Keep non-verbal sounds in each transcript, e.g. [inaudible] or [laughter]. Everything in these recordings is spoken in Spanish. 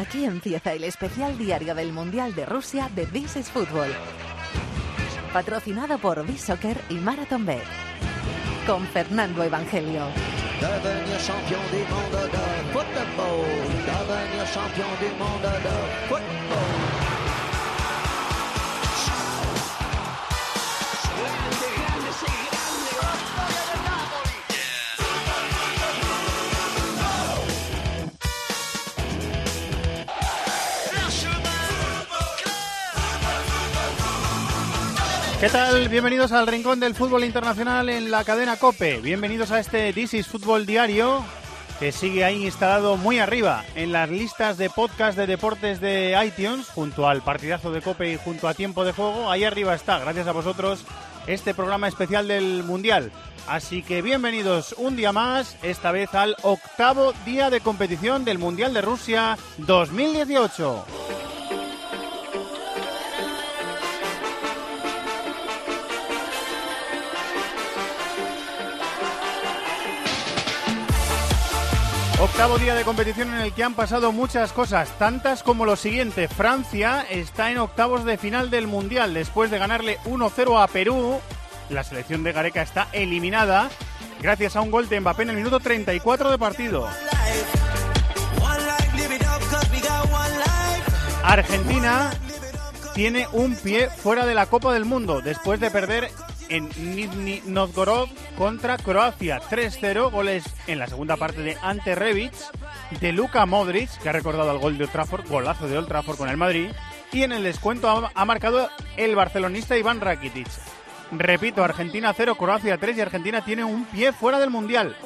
Aquí empieza el especial diario del Mundial de Rusia de This is Football. Patrocinado por B-Soccer y Marathon Bet. Con Fernando Evangelio. ¿Qué tal? Bienvenidos al Rincón del Fútbol Internacional en la cadena Cope. Bienvenidos a este This is Fútbol Diario que sigue ahí instalado muy arriba en las listas de podcast de deportes de iTunes, junto al partidazo de Cope y junto a Tiempo de Juego. Ahí arriba está, gracias a vosotros, este programa especial del Mundial. Así que bienvenidos un día más, esta vez al octavo día de competición del Mundial de Rusia 2018. Octavo día de competición en el que han pasado muchas cosas, tantas como lo siguiente. Francia está en octavos de final del Mundial después de ganarle 1-0 a Perú. La selección de Gareca está eliminada gracias a un gol de Mbappé en el minuto 34 de partido. Argentina tiene un pie fuera de la Copa del Mundo después de perder en Nizhny Novgorod contra Croacia. 3-0, goles en la segunda parte de Ante Rebic, de Luka Modric, que ha recordado el gol de Old Trafford, golazo de Old Trafford con el Madrid, y en el descuento ha, ha marcado el barcelonista Iván Rakitic. Repito, Argentina 0, Croacia 3 y Argentina tiene un pie fuera del Mundial.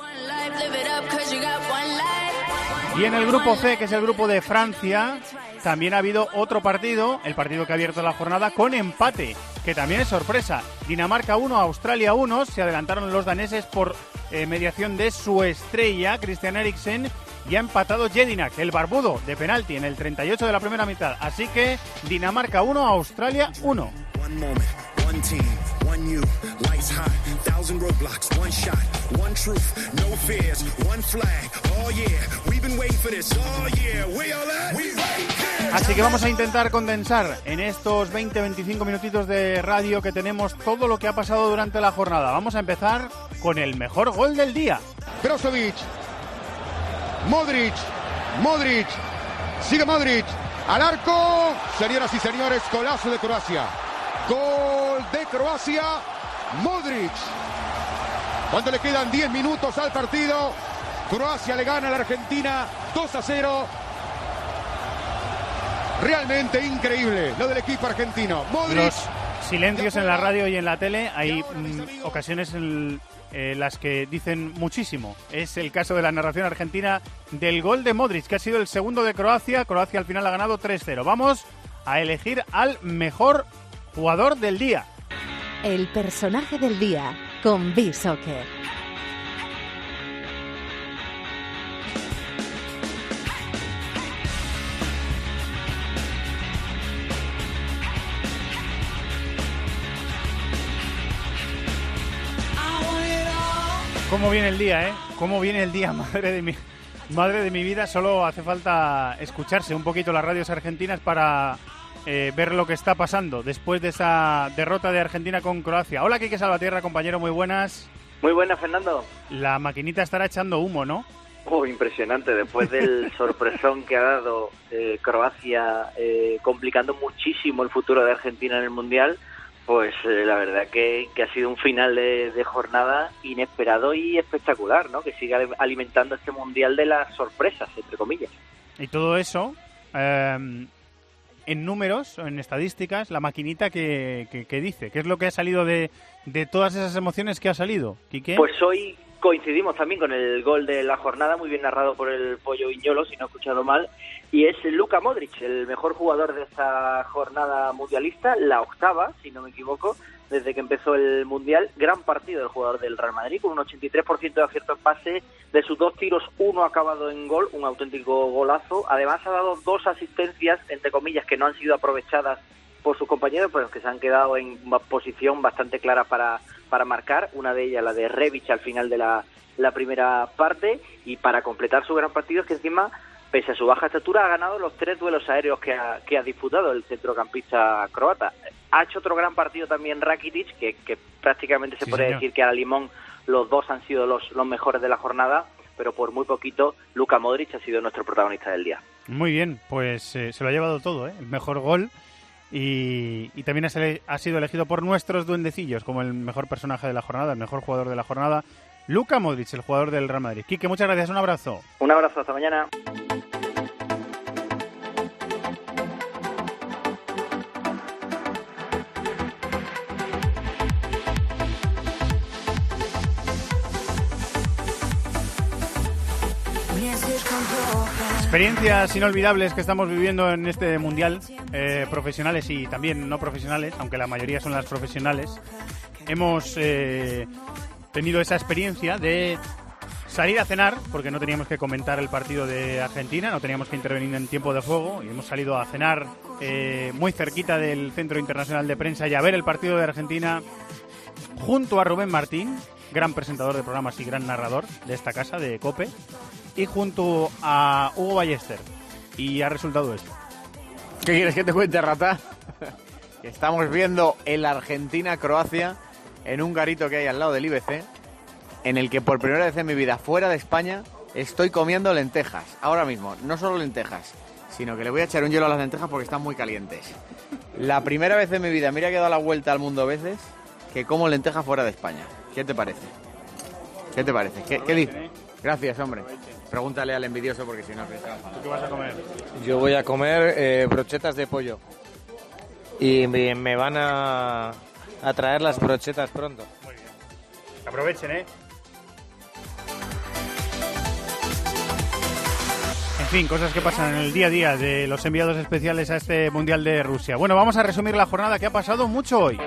Y en el grupo C, que es el grupo de Francia, también ha habido otro partido, el partido que ha abierto la jornada, con empate, que también es sorpresa. Dinamarca 1, Australia 1, se adelantaron los daneses por eh, mediación de su estrella, Christian Eriksen, y ha empatado Jedinak, el barbudo, de penalti en el 38 de la primera mitad. Así que Dinamarca 1, Australia 1. One moment, one team, one you, lights hot, thousand roadblocks, one shot, one truth, no fears, one flag. Oh yeah, we've been waiting for this. Oh yeah, we all at? We right here. Así que vamos a intentar condensar en estos 20-25 minutitos de radio que tenemos todo lo que ha pasado durante la jornada. Vamos a empezar con el mejor gol del día. Brozovic. Modric. Modric. Sigue Modric. Al arco. Señoras y señores, golazo de Croacia. Gol de Croacia. Modric. Cuando le quedan 10 minutos al partido, Croacia le gana a la Argentina 2 a 0. Realmente increíble lo del equipo argentino. Modric. Los silencios en la radio y en la tele, hay mm, ocasiones en eh, las que dicen muchísimo. Es el caso de la narración argentina del gol de Modric, que ha sido el segundo de Croacia. Croacia al final ha ganado 3-0. Vamos a elegir al mejor jugador del día. El personaje del día con B-Soccer. ¿Cómo viene el día, eh? ¿Cómo viene el día, [laughs] madre de mi, madre de mi vida? Solo hace falta escucharse un poquito las radios argentinas para eh, ver lo que está pasando después de esa derrota de Argentina con Croacia. Hola, Kike Salvatierra, compañero, muy buenas. Muy buena, Fernando. La maquinita estará echando humo, ¿no? Oh, impresionante. Después del [laughs] sorpresón que ha dado eh, Croacia, eh, complicando muchísimo el futuro de Argentina en el Mundial, pues eh, la verdad que, que ha sido un final de, de jornada inesperado y espectacular, ¿no? Que sigue alimentando este Mundial de las sorpresas, entre comillas. Y todo eso, eh, en números, en estadísticas, la maquinita que, que, que dice. ¿Qué es lo que ha salido de, de todas esas emociones que ha salido, Quique? Pues hoy coincidimos también con el gol de la jornada, muy bien narrado por el Pollo Viñolo, si no he escuchado mal, y es Luka Modric, el mejor jugador de esta jornada mundialista, la octava, si no me equivoco, desde que empezó el Mundial. Gran partido del jugador del Real Madrid, con un 83% de acierto en pase, de sus dos tiros, uno acabado en gol, un auténtico golazo. Además ha dado dos asistencias, entre comillas, que no han sido aprovechadas por sus compañeros, pero que se han quedado en posición bastante clara para, para marcar. Una de ellas, la de Rebic, al final de la, la primera parte. Y para completar su gran partido es que encima pese a su baja estatura, ha ganado los tres duelos aéreos que ha, que ha disputado el centrocampista croata. Ha hecho otro gran partido también Rakitic, que, que prácticamente se Sí, puede señor. decir que a la limón los dos han sido los, los mejores de la jornada, pero por muy poquito Luka Modric ha sido nuestro protagonista del día. Muy bien, pues eh, se lo ha llevado todo, ¿eh? El mejor gol. Y, y también ha, sido elegido por nuestros duendecillos como el mejor personaje de la jornada, el mejor jugador de la jornada, Luka Modric, el jugador del Real Madrid. Quique, muchas gracias, un abrazo. Un abrazo, hasta mañana. Experiencias inolvidables que estamos viviendo en este mundial, eh, profesionales y también no profesionales, aunque la mayoría son las profesionales. Hemos eh, tenido esa experiencia de salir a cenar, porque no teníamos que comentar el partido de Argentina, no teníamos que intervenir en tiempo de juego, y hemos salido a cenar eh, muy cerquita del Centro Internacional de Prensa y a ver el partido de Argentina junto a Rubén Martín, gran presentador de programas y gran narrador de esta casa, de COPE, y junto a Hugo Ballester. Y ha resultado esto. ¿Qué quieres que te cuente, rata? [laughs] Estamos viendo el Argentina-Croacia en un garito que hay al lado del IBC, en el que por primera vez en mi vida, fuera de España, estoy comiendo lentejas. Ahora mismo, no solo lentejas, sino que le voy a echar un hielo a las lentejas porque están muy calientes. La primera vez en mi vida, mira que he dado la vuelta al mundo veces, que como lentejas fuera de España. ¿Qué te parece? ¿Qué te parece? ¿Qué, qué dices? Gracias, hombre. Pregúntale al envidioso porque si no... enfadar. ¿Qué vas a comer? Yo voy a comer eh, brochetas de pollo. Y me, me van a, a traer las brochetas pronto. Aprovechen, ¿eh? En fin, cosas que pasan en el día a día de los enviados especiales a este Mundial de Rusia. Bueno, vamos a resumir la jornada que ha pasado mucho hoy.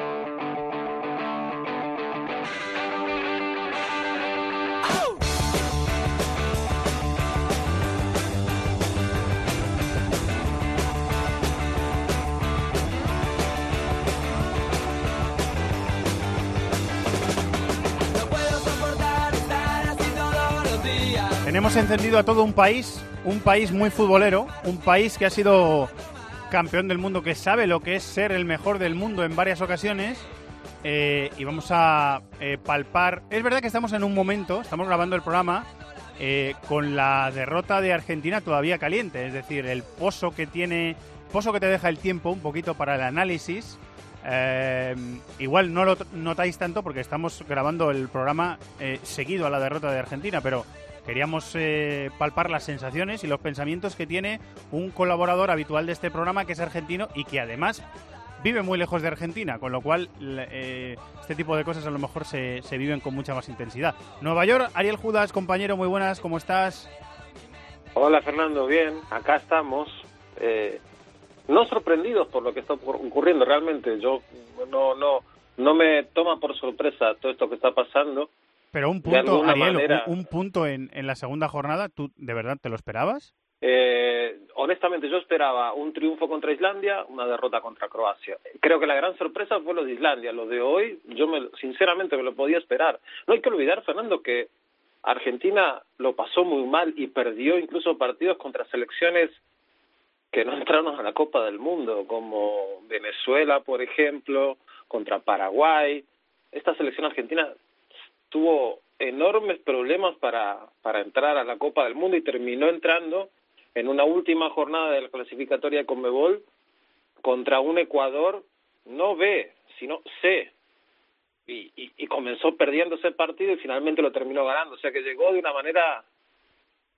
Encendido a todo un país, un país muy futbolero, un país que ha sido campeón del mundo, que sabe lo que es ser el mejor del mundo en varias ocasiones. eh, y vamos a eh, palpar. Es verdad que estamos en un momento, estamos grabando el programa eh, con la derrota de Argentina todavía caliente, es decir, el pozo que tiene, pozo que te deja el tiempo un poquito para el análisis. Eh, igual no lo notáis tanto porque estamos grabando el programa eh, seguido a la derrota de Argentina, pero queríamos eh, palpar las sensaciones y los pensamientos que tiene un colaborador habitual de este programa que es argentino y que además vive muy lejos de Argentina, con lo cual eh, este tipo de cosas a lo mejor se, se viven con mucha más intensidad. Nueva York, Ariel Judas, compañero, muy buenas, ¿cómo estás? Hola Fernando, bien, acá estamos. Eh, no sorprendidos por lo que está ocur- ocurriendo realmente. Yo no no no me toma por sorpresa todo esto que está pasando. Pero un punto, alguna Ariel, manera- un, un punto en, en la segunda jornada, ¿tú de verdad te lo esperabas? Eh, honestamente, yo esperaba un triunfo contra Islandia, una derrota contra Croacia. Creo que la gran sorpresa fue lo de Islandia. Lo de hoy, yo me, sinceramente me lo podía esperar. No hay que olvidar, Fernando, que Argentina lo pasó muy mal y perdió incluso partidos contra selecciones que no [laughs] entraron a la Copa del Mundo, como Venezuela, por ejemplo, contra Paraguay. Esta selección argentina tuvo enormes problemas para, para entrar a la Copa del Mundo y terminó entrando en una última jornada de la clasificatoria de Conmebol contra un Ecuador no B, sino C. Y, y, y comenzó perdiendo ese partido y finalmente lo terminó ganando. O sea que llegó de una manera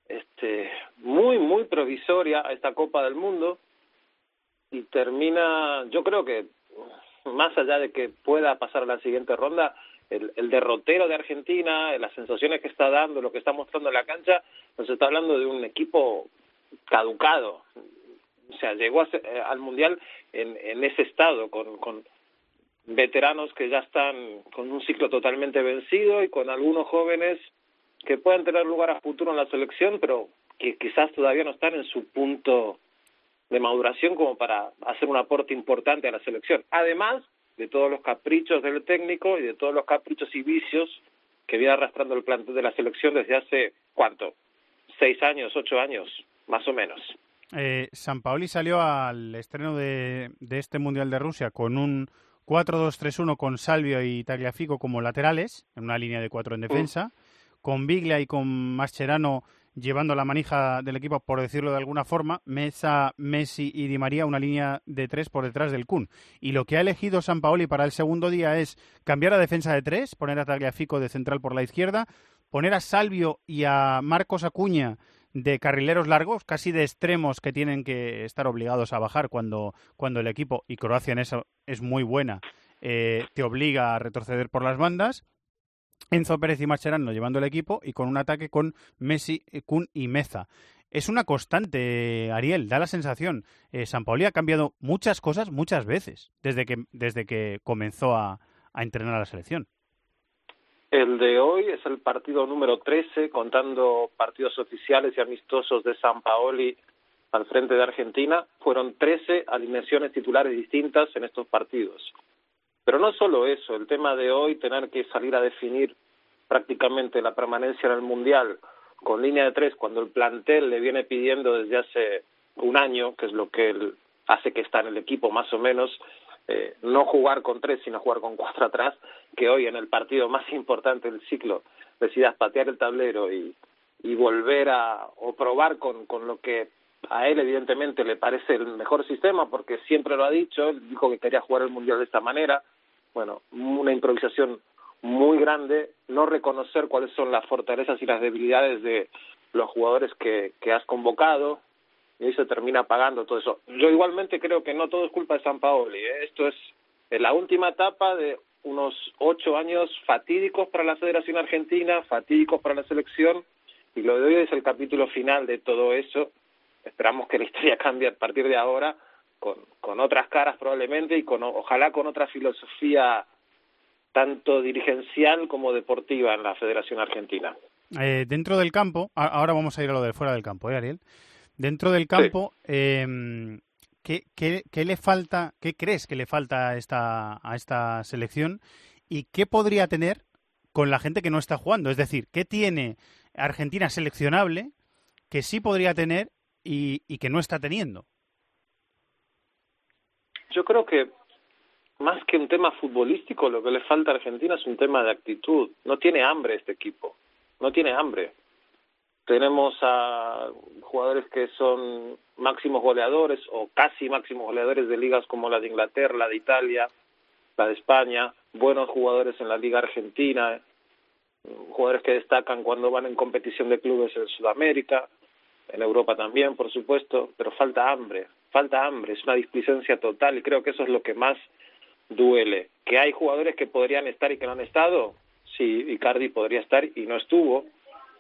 este, muy, muy provisoria a esta Copa del Mundo y termina, yo creo que más allá de que pueda pasar a la siguiente ronda, el, derrotero de Argentina, las sensaciones que está dando, lo que está mostrando en la cancha, nos está hablando de un equipo caducado. O sea, llegó a eh, al Mundial en, en ese estado, con, con veteranos que ya están con un ciclo totalmente vencido y con algunos jóvenes que pueden tener lugar a futuro en la selección, pero que quizás todavía no están en su punto de maduración como para hacer un aporte importante a la selección. Además de todos los caprichos del técnico y de todos los caprichos y vicios que viene arrastrando el plantel de la selección desde hace, ¿cuánto? Seis años, ocho años, más o menos. Eh, San Paoli salió al estreno de, de este Mundial de Rusia con un 4-2-3-1 con Salvio y Tagliafico como laterales, en una línea de cuatro en defensa, con Biglia y con Mascherano llevando la manija del equipo, por decirlo de alguna forma, Mesa, Messi y Di María una línea de tres por detrás del Kun. Y lo que ha elegido San Paoli para el segundo día es cambiar a defensa de tres, poner a Tagliafico de central por la izquierda, poner a Salvio y a Marcos Acuña de carrileros largos, casi de extremos que tienen que estar obligados a bajar cuando, cuando el equipo, y Croacia en eso es muy buena, eh, te obliga a retroceder por las bandas. Enzo Pérez y Mascherano llevando el equipo y con un ataque con Messi, eh, Kun y Meza. Es una constante, Ariel, da la sensación. Eh, San Pauli ha cambiado muchas cosas muchas veces desde que, desde que comenzó a, a entrenar a la selección. El de hoy es el partido número 13, contando partidos oficiales y amistosos de San Paoli al frente de Argentina. Fueron 13 alineaciones titulares distintas en estos partidos. Pero no solo eso, el tema de hoy, tener que salir a definir prácticamente la permanencia en el Mundial con línea de tres, cuando el plantel le viene pidiendo desde hace un año, que es lo que él hace que está en el equipo más o menos, eh, no jugar con tres, sino jugar con cuatro atrás, que hoy en el partido más importante del ciclo decidas patear el tablero y, y volver a, o probar con, con lo que a él evidentemente le parece el mejor sistema, porque siempre lo ha dicho, él dijo que quería jugar el Mundial de esta manera, bueno, una improvisación muy grande, no reconocer cuáles son las fortalezas y las debilidades de los jugadores que, que has convocado, y ahí se termina pagando todo eso. Yo igualmente creo que no todo es culpa de San Paoli. ¿eh? Esto es la última etapa de unos ocho años fatídicos para la Federación Argentina, fatídicos para la selección, y lo de hoy es el capítulo final de todo eso. Esperamos que la historia [laughs] cambie a partir de ahora, con, con otras caras probablemente, y con ojalá con otra filosofía tanto dirigencial como deportiva en la Federación Argentina. Eh, dentro del campo, ahora vamos a ir a lo de fuera del campo, ¿eh, Ariel? Dentro del campo, eh, ¿qué, qué, qué, le falta, qué crees que le falta a esta, a esta selección y qué podría tener con la gente que no está jugando? Es decir, ¿qué tiene Argentina seleccionable que sí podría tener y, y que no está teniendo? Yo creo que más que un tema futbolístico, lo que le falta a Argentina es un tema de actitud. No tiene hambre este equipo, no tiene hambre. Tenemos a jugadores que son máximos goleadores o casi máximos goleadores de ligas como la de Inglaterra, la de Italia, la de España, buenos jugadores en la Liga Argentina, jugadores que destacan cuando van en competición de clubes en Sudamérica, en Europa también, por supuesto, pero falta hambre, falta hambre, es una displicencia total y creo que eso es lo que más duele. Que hay jugadores que podrían estar y que no han estado, sí, Icardi podría estar y no estuvo,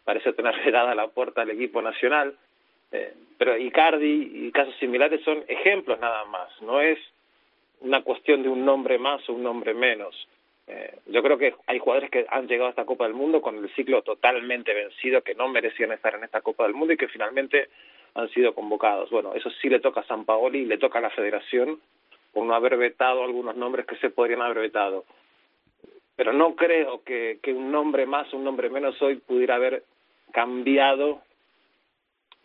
parece tener [laughs] vedada la puerta del equipo nacional, eh, pero Icardi y casos similares son ejemplos nada más, no es una cuestión de un nombre más o un nombre menos. Eh, yo creo que hay jugadores que han llegado a esta Copa del Mundo con el ciclo totalmente vencido, que no merecían estar en esta Copa del Mundo y que finalmente han sido convocados. Bueno, eso sí le toca a San Paoli y le toca a la Federación por no haber vetado algunos nombres que se podrían haber vetado. Pero no creo que, que un nombre más o un nombre menos hoy pudiera haber cambiado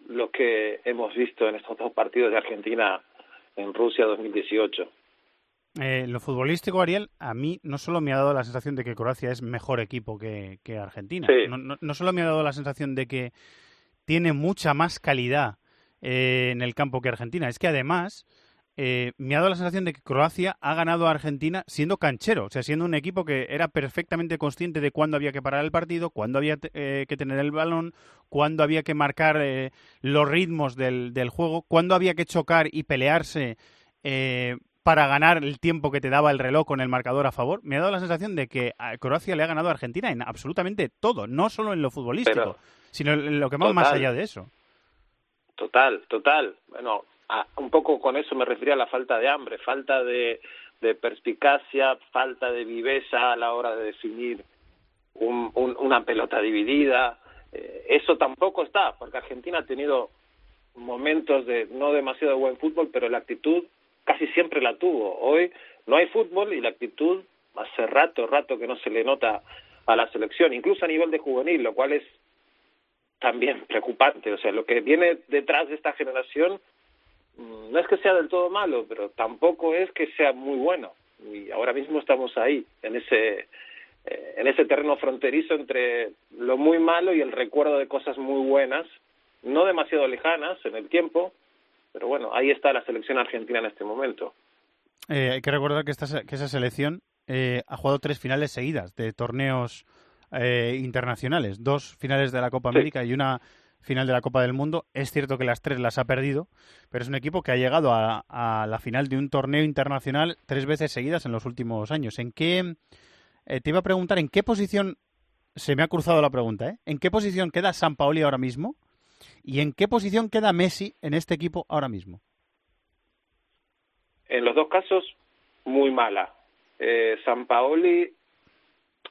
lo que hemos visto en estos dos partidos de Argentina en Rusia 2018. Eh, lo futbolístico, Ariel, a mí no solo me ha dado la sensación de que Croacia es mejor equipo que, que Argentina, sí. no, no, no, solo me ha dado la sensación de que tiene mucha más calidad eh, en el campo que Argentina, es que además eh, me ha dado la sensación de que Croacia ha ganado a Argentina siendo canchero, o sea, siendo un equipo que era perfectamente consciente de cuándo había que parar el partido, cuándo había eh, que tener el balón, cuándo había que marcar eh, los ritmos del, juego, cuándo había que chocar y pelearse eh, para ganar el tiempo que te daba el reloj con el marcador a favor. Me ha dado la sensación de que Croacia le ha ganado a Argentina en absolutamente todo, no solo en lo futbolístico, sino lo que va más allá de eso. Total, total. Bueno, a, un poco con eso me refería a la falta de hambre, falta de, de perspicacia, falta de viveza a la hora de definir un, un, una pelota dividida. Eh, eso tampoco está, porque Argentina ha tenido momentos de no demasiado buen fútbol, pero la actitud casi siempre la tuvo. Hoy no hay fútbol y la actitud hace rato, rato que no se le nota a la selección, incluso a nivel de juvenil, lo cual es también preocupante. O sea, lo que viene detrás de esta generación mm, no es que sea del todo malo, pero tampoco es que sea muy bueno. Y ahora mismo estamos ahí, en ese, eh, en ese terreno fronterizo entre lo muy malo y el recuerdo de cosas muy buenas, no demasiado lejanas en el tiempo, pero bueno, ahí está la selección argentina en este momento. Eh, hay que recordar que, esta, que esa selección eh, ha jugado tres finales seguidas de torneos eh, internacionales, dos finales de la Copa América y una final de la Copa del Mundo. Es cierto que las tres las ha perdido, pero es un equipo que ha llegado a, a la final de un torneo internacional tres veces seguidas en los últimos años. ¿En qué eh, te iba a preguntar en qué posición se me ha cruzado la pregunta, ¿eh? ¿En qué posición queda San Paoli ahora mismo? ¿Y en qué posición queda Messi en este equipo ahora mismo? En los dos casos, muy mala. Eh, San Paoli,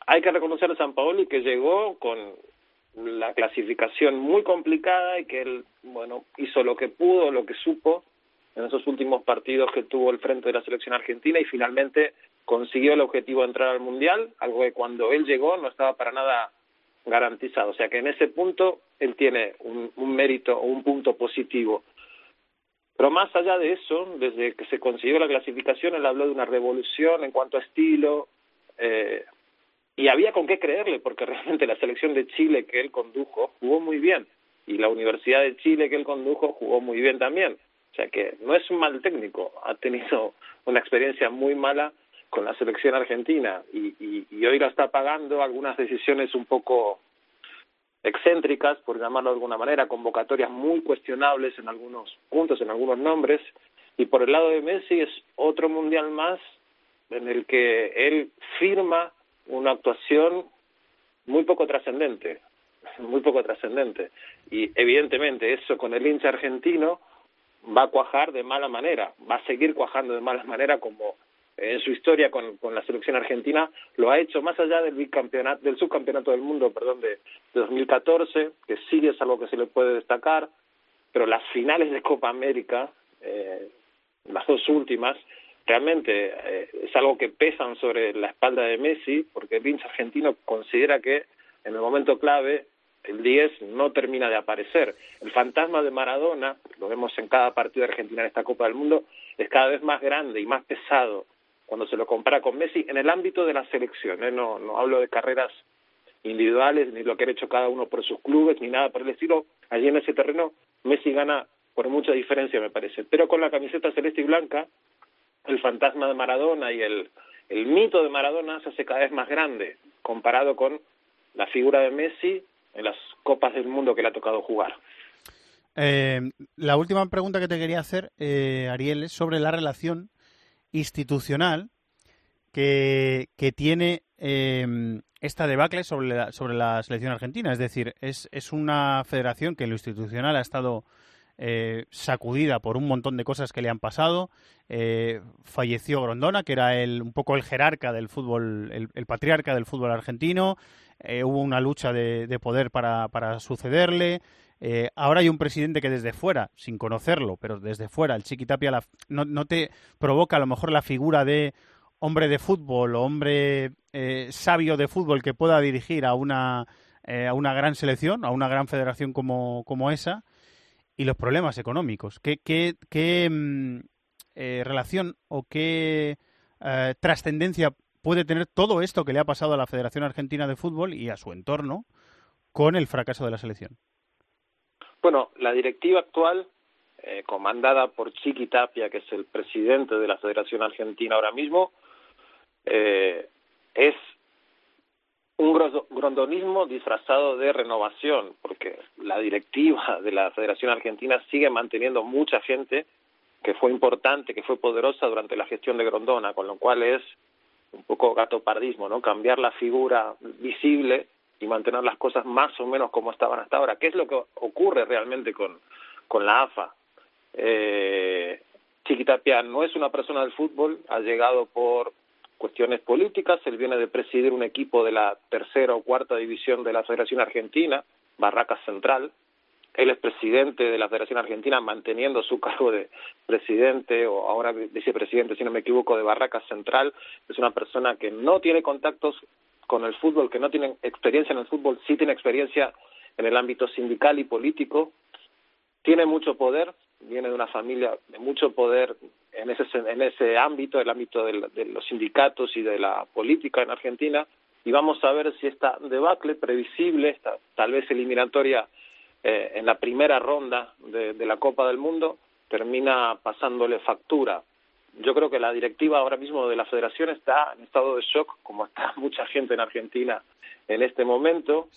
hay que reconocer a San Paoli que llegó con la clasificación muy complicada y que él, bueno, hizo lo que pudo, lo que supo en esos últimos partidos que tuvo el frente de la selección argentina y finalmente consiguió el objetivo de entrar al Mundial, algo que cuando él llegó no estaba para nada garantizado. O sea que en ese punto él tiene un, mérito o un punto positivo. Pero más allá de eso, desde que se consiguió la clasificación, él habló de una revolución en cuanto a estilo, eh, y había con qué creerle, porque [laughs] realmente la selección de Chile que él condujo jugó muy bien, y la Universidad de Chile que él condujo jugó muy bien también. O sea que no es un mal técnico, ha tenido [laughs] una experiencia muy mala con la selección argentina y, y, hoy la está pagando algunas decisiones un poco excéntricas, por llamarlo de alguna manera, convocatorias muy cuestionables en algunos puntos, en algunos nombres, y por el lado de Messi es otro mundial más en el que él firma una actuación muy poco trascendente, [laughs] muy poco trascendente. Y evidentemente eso con el hincha argentino va a cuajar de mala manera, va a seguir cuajando de mala manera como en su historia con, con la selección argentina lo ha hecho más allá del bicampeonato, del subcampeonato del mundo, perdón, de, de 2014, que sí es algo que se le puede destacar, pero las finales de Copa América, eh, las dos últimas, realmente eh, es algo que pesan sobre la espalda de Messi, porque el hincha argentino considera que en el momento clave el 10 no termina de aparecer. El fantasma de Maradona, lo vemos en cada partido de Argentina en esta Copa del Mundo, es cada vez más grande y más pesado cuando se lo compara con Messi en el ámbito de la selección. ¿eh? No, no hablo de carreras individuales, ni lo que han hecho cada uno por sus clubes, ni nada por el estilo. Allí en ese terreno Messi gana por mucha diferencia, me parece. Pero con la camiseta celeste y blanca, el fantasma de Maradona y el, el mito de Maradona se hace cada vez más grande comparado con la figura de Messi en las Copas del Mundo que le ha tocado jugar. Eh, la última pregunta que te quería hacer, eh, Ariel, es sobre la relación institucional que, que tiene eh, esta debacle sobre la, sobre la selección argentina. Es decir, es, es una federación que en lo institucional ha estado eh, sacudida por un montón de cosas que le han pasado. Eh, falleció Grondona, que era el, un poco el jerarca del fútbol, el, el patriarca del fútbol argentino. Eh, hubo una lucha de, de poder para, para sucederle. Eh, ahora hay un presidente que desde fuera, sin conocerlo, pero desde fuera, el Chiquitapia la, no, te provoca a lo mejor la figura de hombre de fútbol o hombre sabio de fútbol que pueda dirigir a una, a una gran selección, a una gran federación como, como esa, y los problemas económicos. ¿Qué, qué, qué mm, eh, relación o qué eh, trascendencia puede tener todo esto que le ha pasado a la Federación Argentina de Fútbol y a su entorno con el fracaso de la selección? Bueno, la directiva actual, eh, comandada por Chiqui Tapia, que es el presidente de la Federación Argentina ahora mismo, eh, es un grondonismo disfrazado de renovación, porque la directiva de la Federación Argentina sigue manteniendo mucha gente que fue importante, que fue poderosa durante la gestión de Grondona, con lo cual es un poco gatopardismo, ¿no? Cambiar la figura visible y mantener las cosas más o menos como estaban hasta ahora. ¿Qué es lo que ocurre realmente con, con la AFA? Eh, Chiquitapia no es una persona del fútbol, ha llegado por cuestiones políticas, él viene de presidir un equipo de la tercera o cuarta división de la Federación Argentina, Barracas Central, él es presidente de la Federación Argentina manteniendo su cargo de presidente o ahora vicepresidente, si no me equivoco, de Barracas Central. Es una persona que no tiene contactos con el fútbol, que no tiene experiencia en el fútbol, sí tiene experiencia en el ámbito sindical y político. Tiene mucho poder, viene de una familia de mucho poder en ese, en ese ámbito, el ámbito de, de los sindicatos y de la política en Argentina, y vamos a ver si esta debacle previsible, esta tal vez eliminatoria eh, en la primera ronda de, de la Copa del Mundo, termina pasándole factura. Yo creo que la directiva ahora mismo de la federación está en estado de shock, como está [laughs] mucha gente en Argentina en este momento,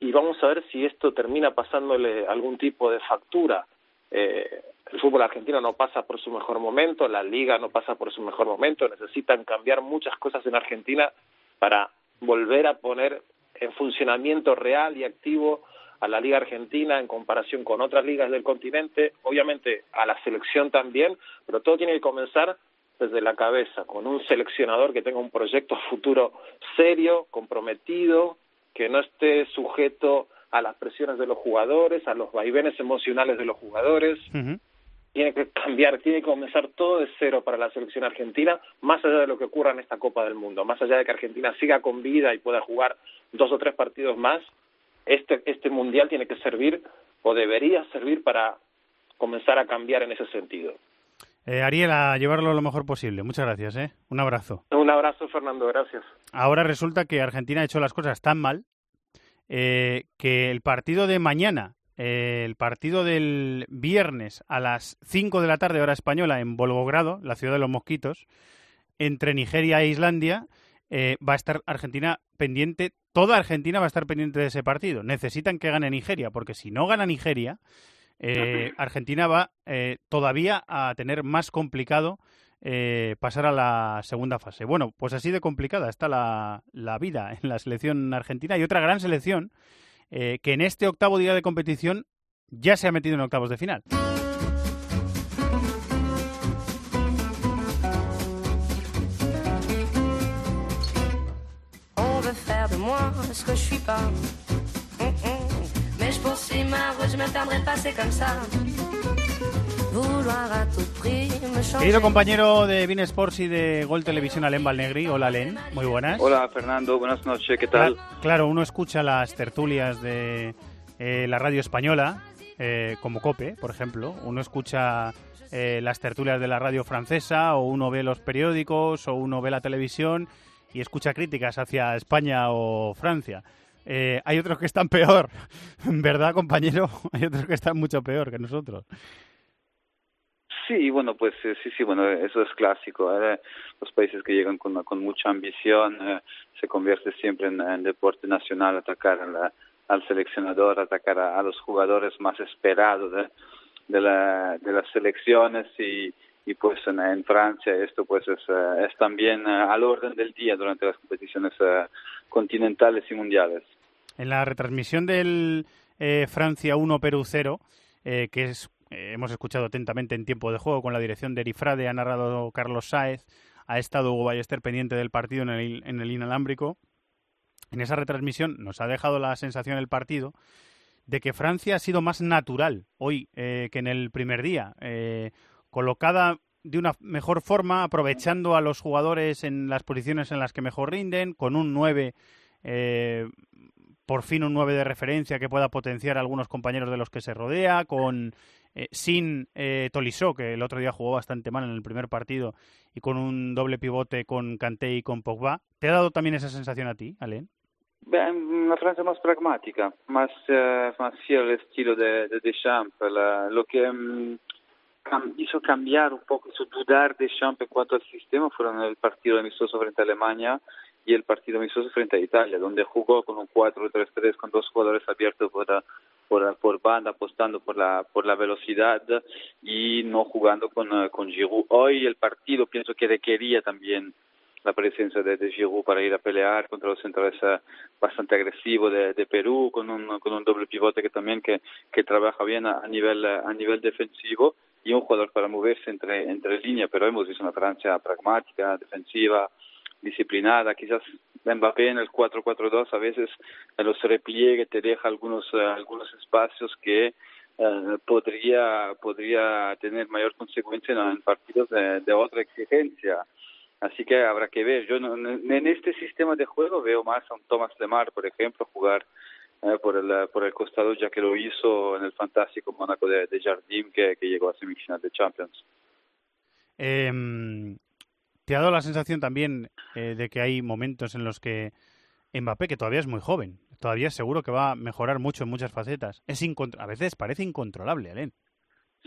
y vamos a ver si esto termina pasándole algún tipo de factura. Eh, el fútbol argentino no pasa por su mejor momento, la liga no pasa por su mejor momento, necesitan cambiar muchas cosas en Argentina para volver a poner en funcionamiento real y activo a la Liga Argentina en comparación con otras ligas del continente, obviamente a la selección también, pero todo tiene que comenzar desde la cabeza, con un seleccionador que tenga un proyecto futuro serio, comprometido, que no esté sujeto a las presiones de los jugadores, a los vaivenes emocionales de los jugadores. Tiene que cambiar, tiene que comenzar todo de cero para la selección argentina, más allá de lo que ocurra en esta Copa del Mundo, más allá de que Argentina siga con vida y pueda jugar dos o tres partidos más, este, este Mundial tiene que servir o debería servir para comenzar a cambiar en ese sentido. Eh, Ariel, a llevarlo lo mejor posible. Muchas gracias, ¿eh? Un abrazo. Un abrazo, Fernando, gracias. Ahora resulta que Argentina ha hecho las cosas tan mal eh, que el partido de mañana, eh, el partido del viernes a las 5 de la tarde hora española en Volgogrado, la ciudad de los mosquitos, entre Nigeria e Islandia, eh, va a estar Argentina pendiente, toda Argentina va a estar pendiente de ese partido. Necesitan que gane Nigeria, porque si no gana Nigeria, eh, Argentina va eh, todavía a tener más complicado eh, pasar a la segunda fase. Bueno, pues así de complicada está la, la vida en la selección argentina y otra gran selección eh, que en este octavo día de competición ya se ha metido en octavos de final. On. Querido compañero de Bean Sports y de Gol Televisión, Alen Valnegri. Hola, Alen. Muy buenas. Hola Fernando, buenas noches, ¿qué tal? Cla- Claro, uno escucha las tertulias de eh, la radio española, eh, como COPE, por ejemplo. Uno escucha eh, las tertulias de la radio francesa, o uno ve los periódicos, o uno ve la televisión y escucha críticas hacia España o Francia. Eh, hay otros que están peor, [laughs] ¿verdad, compañero? [laughs] Hay otros que están mucho peor que nosotros. Sí, bueno, pues eh, sí, sí, bueno, eso es clásico. ¿eh? Los países que llegan con, con mucha ambición eh, se convierte siempre en, deporte nacional atacar al seleccionador, atacar a, los jugadores más esperados de, la, de las selecciones y, y pues en, Francia esto pues es, es también eh, al orden del día durante las competiciones eh, continentales y mundiales. En la retransmisión del eh, Francia 1 Perú 0, eh, que es, eh, hemos escuchado atentamente en tiempo de juego con la dirección de Erifrade, ha narrado Carlos Sáez, ha estado Hugo Ballester pendiente del partido en el, en el inalámbrico. En esa retransmisión nos ha dejado la sensación el partido de que Francia ha sido más natural hoy eh, que en el primer día, eh, colocada de una mejor forma, aprovechando a los jugadores en las posiciones en las que mejor rinden, con un 9 eh, por fin un 9 de referencia que pueda potenciar a algunos compañeros de los que se rodea, con eh, sin eh, Tolisso, que el otro día jugó bastante mal en el primer partido, y con un doble pivote con Kanté y con Pogba. ¿Te ha dado también esa sensación a ti, Alen? Una Francia más pragmática, más, eh, más fiel al estilo de, de Deschamps. La- lo que mm, cam- hizo cambiar un poco, hizo dudar Deschamps en cuanto al sistema fueron el partido amistoso frente a Alemania y el partido amistoso frente a Italia, donde jugó con un 4-3-3 con dos jugadores abiertos por, la- por, banda, apostando por la, por la velocidad y no jugando con, eh, con Giroud. Hoy el partido pienso que requería también la presencia de, de Giroud para ir a pelear contra los centrales eh, bastante agresivos de, de Perú, con un, con un doble pivote que también que, que trabaja bien a, a nivel eh, a nivel defensivo y un jugador para moverse entre, entre líneas, pero hemos visto una Francia pragmática, defensiva, disciplinada, quizás Mbappé en el 4-4-2 a veces en los repliegues te deja algunos, eh, algunos espacios que eh, podría, podría tener mayor consecuencia en, partidos de, otra exigencia. Así que habrá que ver. Yo no- en este sistema de juego veo más a un Thomas Lemar, por ejemplo, jugar eh, por, el, por el costado, ya que lo hizo en el fantástico Mónaco de, Jardim, que, que llegó a semifinal de Champions. Em, ¿Te ha dado la sensación también eh, de que hay momentos en los que Mbappé, que todavía es muy joven, todavía seguro que va a mejorar mucho en muchas facetas, es a veces parece incontrolable, Alen?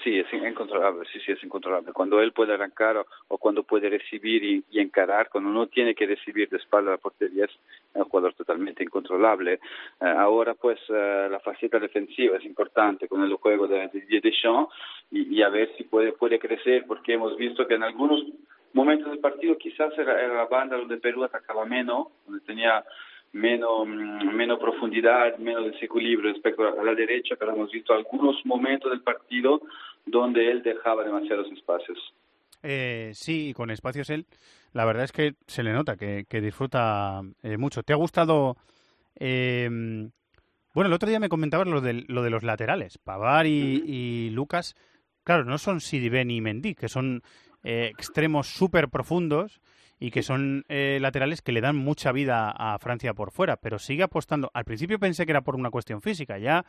Sí, es incontrolable, sí, sí, es incontrolable. Cuando él puede arrancar o, cuando puede recibir y, y, encarar, cuando no tiene que recibir de espalda la portería, es un jugador totalmente incontrolable. Uh, ahora, pues, uh, la faceta defensiva es importante con el juego de, de Deschamps y, y, a ver si puede, puede crecer, porque hemos visto que en algunos momentos del partido quizás era, era la banda donde Perú atacaba menos, donde tenía menos, menos profundidad, menos desequilibrio respecto a la derecha, pero hemos visto algunos momentos del partido donde él dejaba demasiados espacios. Eh, sí, con espacios él, la verdad es que se le nota que, que disfruta eh, mucho. ¿Te ha gustado? Eh, bueno, el otro día me comentabas lo de, lo de los laterales, Pavar y, uh -huh. y Lucas. Claro, no son Sidiben y Mendy, que son eh, extremos súper profundos y que son eh, laterales que le dan mucha vida a Francia por fuera, pero sigue apostando. Al principio pensé que era por una cuestión física, ya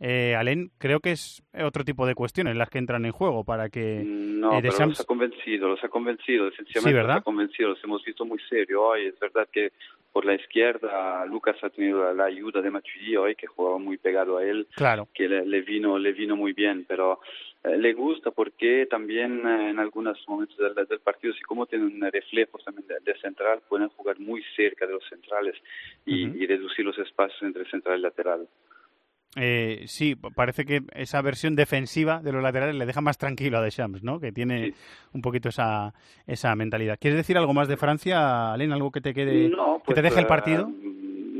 eh, Alén, creo que es otro tipo de cuestiones las que entran en juego para que. No, eh, pero Deschamps... los ha convencido, los ha convencido, sencillamente Sí, ¿verdad? los ha convencido, los hemos visto muy serio hoy. Es verdad que por la izquierda Lucas ha tenido la, ayuda de Matuidi hoy, que jugaba muy pegado a él, Claro. que le, le vino, le vino muy bien, pero le gusta porque también eh, en algunos momentos del, del partido, así como tienen reflejos también de, de, central, pueden jugar muy cerca de los centrales y, uh -huh. y reducir los espacios entre central y lateral. Eh, sí, parece que esa versión defensiva de los laterales le deja más tranquilo a Deschamps, ¿no? Que tiene sí. un poquito esa, esa mentalidad. ¿Quieres decir algo más de Francia, Alen? ¿Algo que te quede, no, pues, que te deje el partido? Uh,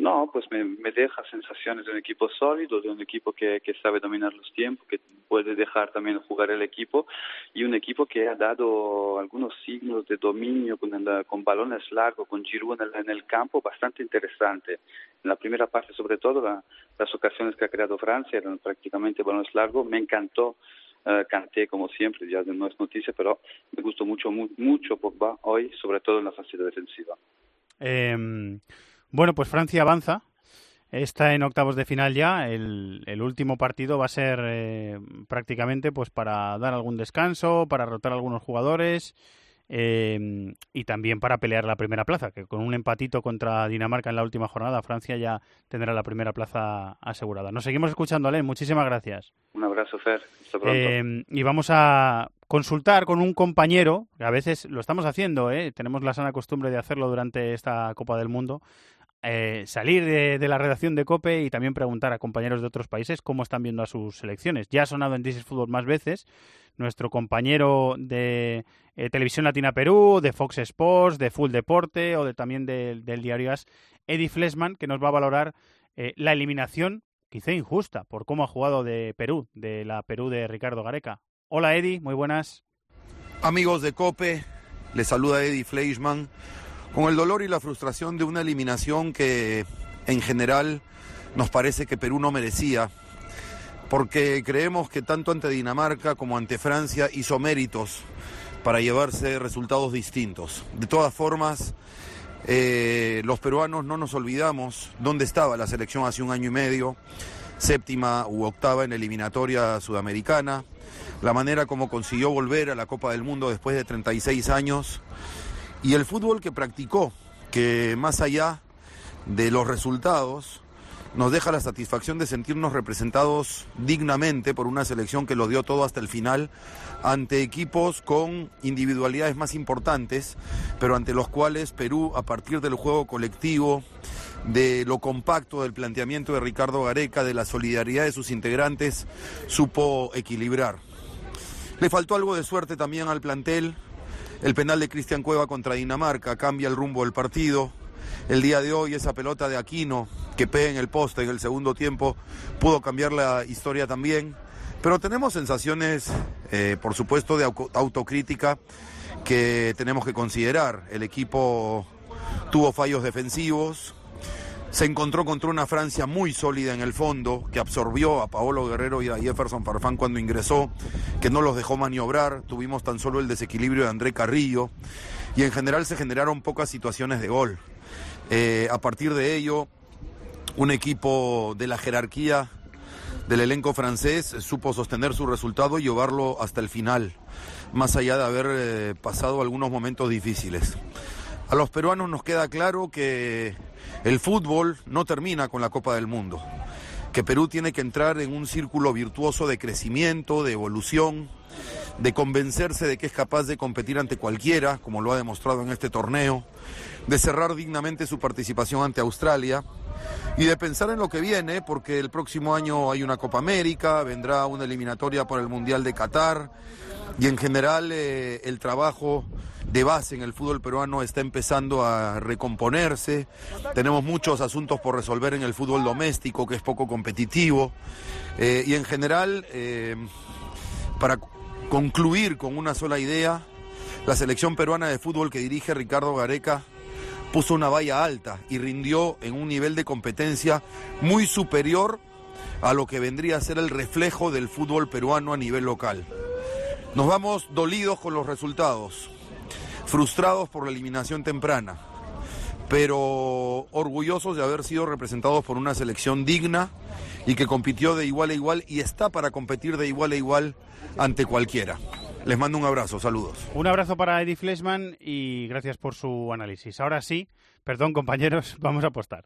no, pues me, deja sensaciones de un equipo sólido, de un equipo que, que, sabe dominar los tiempos, que puede dejar también jugar el equipo y un equipo que ha dado algunos signos de dominio con, el, con balones largos, con Giroud en el, en el, campo bastante interesante. En la primera parte, sobre todo, la, las ocasiones que ha creado Francia eran prácticamente balones largos. Me encantó Uh, canté como siempre, ya no es noticia, pero me gustó mucho, mu mucho Pogba hoy, sobre todo en la fase defensiva. Eh, bueno, pues Francia avanza. Está en octavos de final ya. El, el último partido va a ser eh, prácticamente pues para dar algún descanso, para rotar algunos jugadores eh, y también para pelear la primera plaza, que con un empatito contra Dinamarca en la última jornada, Francia ya tendrá la primera plaza asegurada. Nos seguimos escuchando, Alain. Muchísimas gracias. Un abrazo, Fer. Hasta pronto. Eh, y vamos a consultar con un compañero, que a veces lo estamos haciendo, ¿eh? tenemos la sana costumbre de hacerlo durante esta Copa del Mundo, eh, salir de, la redacción de COPE y también preguntar a compañeros de otros países cómo están viendo a sus selecciones. Ya ha sonado en This Fútbol más veces nuestro compañero de eh, Televisión Latina Perú, de Fox Sports, de Full Deporte o de, también de, del diario AS, Eddie Flesman, que nos va a valorar eh, la eliminación, quizá injusta, por cómo ha jugado de Perú, de la Perú de Ricardo Gareca. Hola Eddie, muy buenas. Amigos de COPE, les saluda Eddie Fleischmann con el dolor y la frustración de una eliminación que en general nos parece que Perú no merecía, porque creemos que tanto ante Dinamarca como ante Francia hizo méritos para llevarse resultados distintos. De todas formas, eh, los peruanos no nos olvidamos dónde estaba la selección hace un año y medio, séptima u octava en eliminatoria sudamericana, la manera como consiguió volver a la Copa del Mundo después de 36 años y el fútbol que practicó, que más allá de los resultados, nos deja la satisfacción de sentirnos representados dignamente por una selección que lo dio todo hasta el final, ante equipos con individualidades más importantes, pero ante los cuales Perú, a partir del juego colectivo, de lo compacto del planteamiento de Ricardo Gareca, de la solidaridad de sus integrantes, supo equilibrar. Le faltó algo de suerte también al plantel, el penal de Cristian Cueva contra Dinamarca cambia el rumbo del partido. El día de hoy esa pelota de Aquino que pega en el poste en el segundo tiempo pudo cambiar la historia también. Pero tenemos sensaciones, eh, por supuesto, de autocrítica que tenemos que considerar. El equipo tuvo fallos defensivos, se encontró contra una Francia muy sólida en el fondo, que absorbió a Paolo Guerrero y a Jefferson Farfán cuando ingresó, que no los dejó maniobrar, tuvimos tan solo el desequilibrio de André Carrillo, y en general se generaron pocas situaciones de gol. Eh, a partir de ello, un equipo de la jerarquía del elenco francés supo sostener su resultado y llevarlo hasta el final, más allá de haber eh, pasado algunos momentos difíciles. A los peruanos nos queda claro que el fútbol no termina con la Copa del Mundo, que Perú tiene que entrar en un círculo virtuoso de crecimiento, de evolución, de convencerse de que es capaz de competir ante cualquiera, como lo ha demostrado en este torneo, de cerrar dignamente su participación ante Australia y de pensar en lo que viene, porque el próximo año hay una Copa América, vendrá una eliminatoria por el Mundial de Qatar y en general eh, el trabajo de base en el fútbol peruano está empezando a recomponerse. Tenemos muchos asuntos por resolver en el fútbol doméstico, que es poco competitivo. Eh, y en general, eh, para concluir con una sola idea, la selección peruana de fútbol que dirige Ricardo Gareca puso una valla alta y rindió en un nivel de competencia muy superior a lo que vendría a ser el reflejo del fútbol peruano a nivel local. Nos vamos dolidos con los resultados, frustrados por la eliminación temprana, pero orgullosos de haber sido representados por una selección digna y que compitió de igual a igual y está para competir de igual a igual ante cualquiera. Les mando un abrazo, saludos. Un abrazo para Eddie Fleshman y gracias por su análisis. Ahora sí, perdón compañeros, [laughs] vamos a apostar.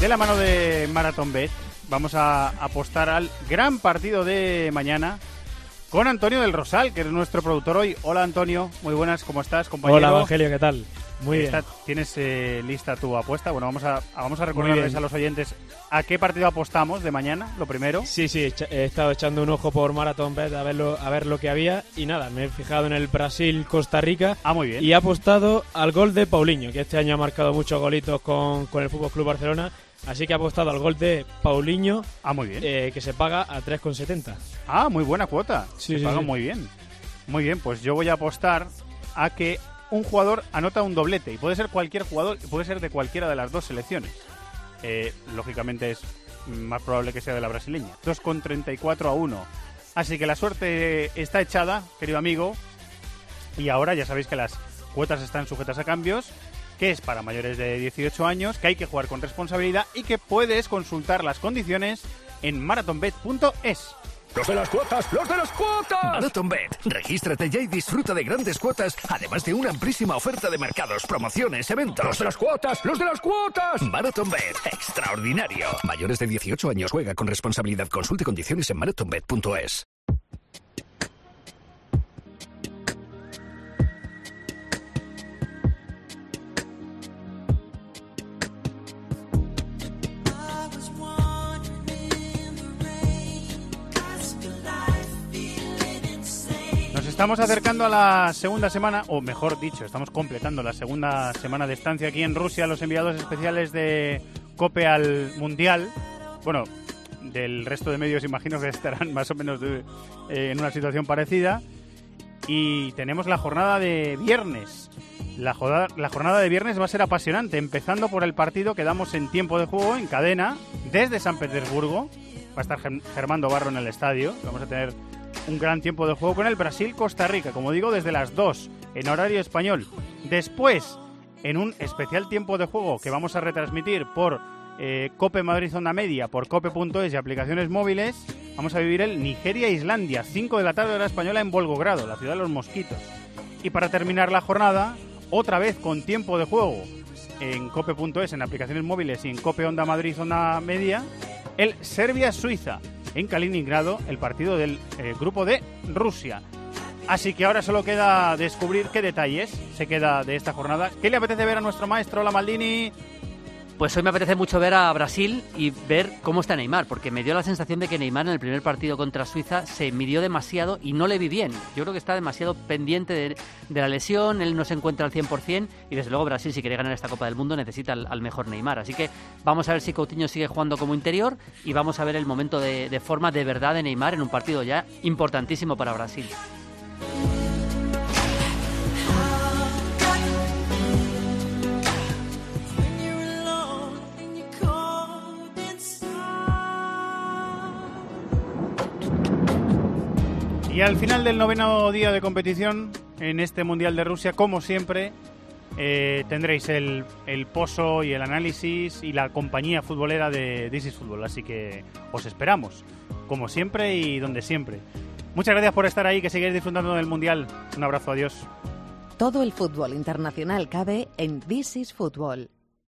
De la mano de Marathon Bet, vamos a apostar al gran partido de mañana con Antonio del Rosal, que es nuestro productor hoy. Hola Antonio, muy buenas, ¿cómo estás, compañero? Hola Evangelio, ¿qué tal? Muy bien. ¿Tienes eh, lista tu apuesta? Bueno, vamos a, vamos a recordarles a los oyentes a qué partido apostamos de mañana, lo primero. Sí, sí, he estado echando un ojo por Marathon Bet a, verlo, a ver lo que había y nada, me he fijado en el Brasil-Costa Rica. Ah, muy bien. Y he apostado al gol de Paulinho, que este año ha marcado muchos golitos con, con el Fútbol Club Barcelona. Así que he apostado al gol de Paulinho, ah, muy bien. Eh, que se paga a 3,70. Ah, muy buena cuota. Sí, se sí, paga sí. muy bien. Muy bien, pues yo voy a apostar a que un jugador anota un doblete. Y puede ser cualquier jugador, puede ser de cualquiera de las dos selecciones. Eh, lógicamente es más probable que sea de la brasileña. 2,34 a 1. Así que la suerte está echada, querido amigo. Y ahora ya sabéis que las cuotas están sujetas a cambios, que es para mayores de 18 años, que hay que jugar con responsabilidad y que puedes consultar las condiciones en marathonbet.es. ¡Los de las cuotas! ¡Los de las cuotas! MarathonBet. Regístrate ya y disfruta de grandes cuotas, además de una amplísima oferta de mercados, promociones, eventos. ¡Los de las cuotas! ¡Los de las cuotas! MarathonBet. Extraordinario. Mayores de 18 años juega con responsabilidad. Consulte condiciones en marathonbet.es. estamos acercando a la segunda semana, o mejor dicho, estamos completando la segunda semana de estancia aquí en Rusia, los enviados especiales de COPE al Mundial. Bueno, del resto de medios imagino que estarán [laughs] más o menos de- eh, en una situación parecida. Y tenemos la jornada de viernes. La, joda- la jornada de viernes va a ser apasionante, empezando por el partido que damos en tiempo de juego, en cadena, desde San Petersburgo. Va a estar Germ- Germando Barro en el estadio. Vamos a tener un gran tiempo de juego con el Brasil-Costa Rica, como digo, desde las 2 en horario español. Después, en un especial tiempo de juego que vamos a retransmitir por eh, Cope Madrid Zona Media, por cope.es y aplicaciones móviles, vamos a vivir el Nigeria-Islandia, 5 de la tarde hora española en Volgogrado, la ciudad de los mosquitos. Y para terminar la jornada, otra vez con tiempo de juego en cope.es, en aplicaciones móviles y en Cope Onda Madrid Zona Media, el Serbia-Suiza en Kaliningrado, el partido del eh, grupo de Rusia. Así que ahora solo queda descubrir qué detalles se queda de esta jornada. ¿Qué le apetece ver a nuestro maestro, la Maldini? Pues hoy me apetece mucho ver a Brasil y ver cómo está Neymar, porque me dio la sensación de que Neymar en el primer partido contra Suiza se midió demasiado y no le vi bien. Yo creo que está demasiado pendiente de, la lesión, él no se encuentra al 100% y desde luego Brasil si quiere ganar esta Copa del Mundo necesita al, al mejor Neymar. Así que vamos a ver si Coutinho sigue jugando como interior y vamos a ver el momento de, de forma de verdad de Neymar en un partido ya importantísimo para Brasil. Y al final del noveno día de competición en este Mundial de Rusia, como siempre, eh, tendréis el, el pozo y el análisis y la compañía futbolera de This is Football. Así que os esperamos, como siempre y donde siempre. Muchas gracias por estar ahí, que sigáis disfrutando del Mundial. Un abrazo, adiós. Todo el fútbol internacional cabe en This is Football.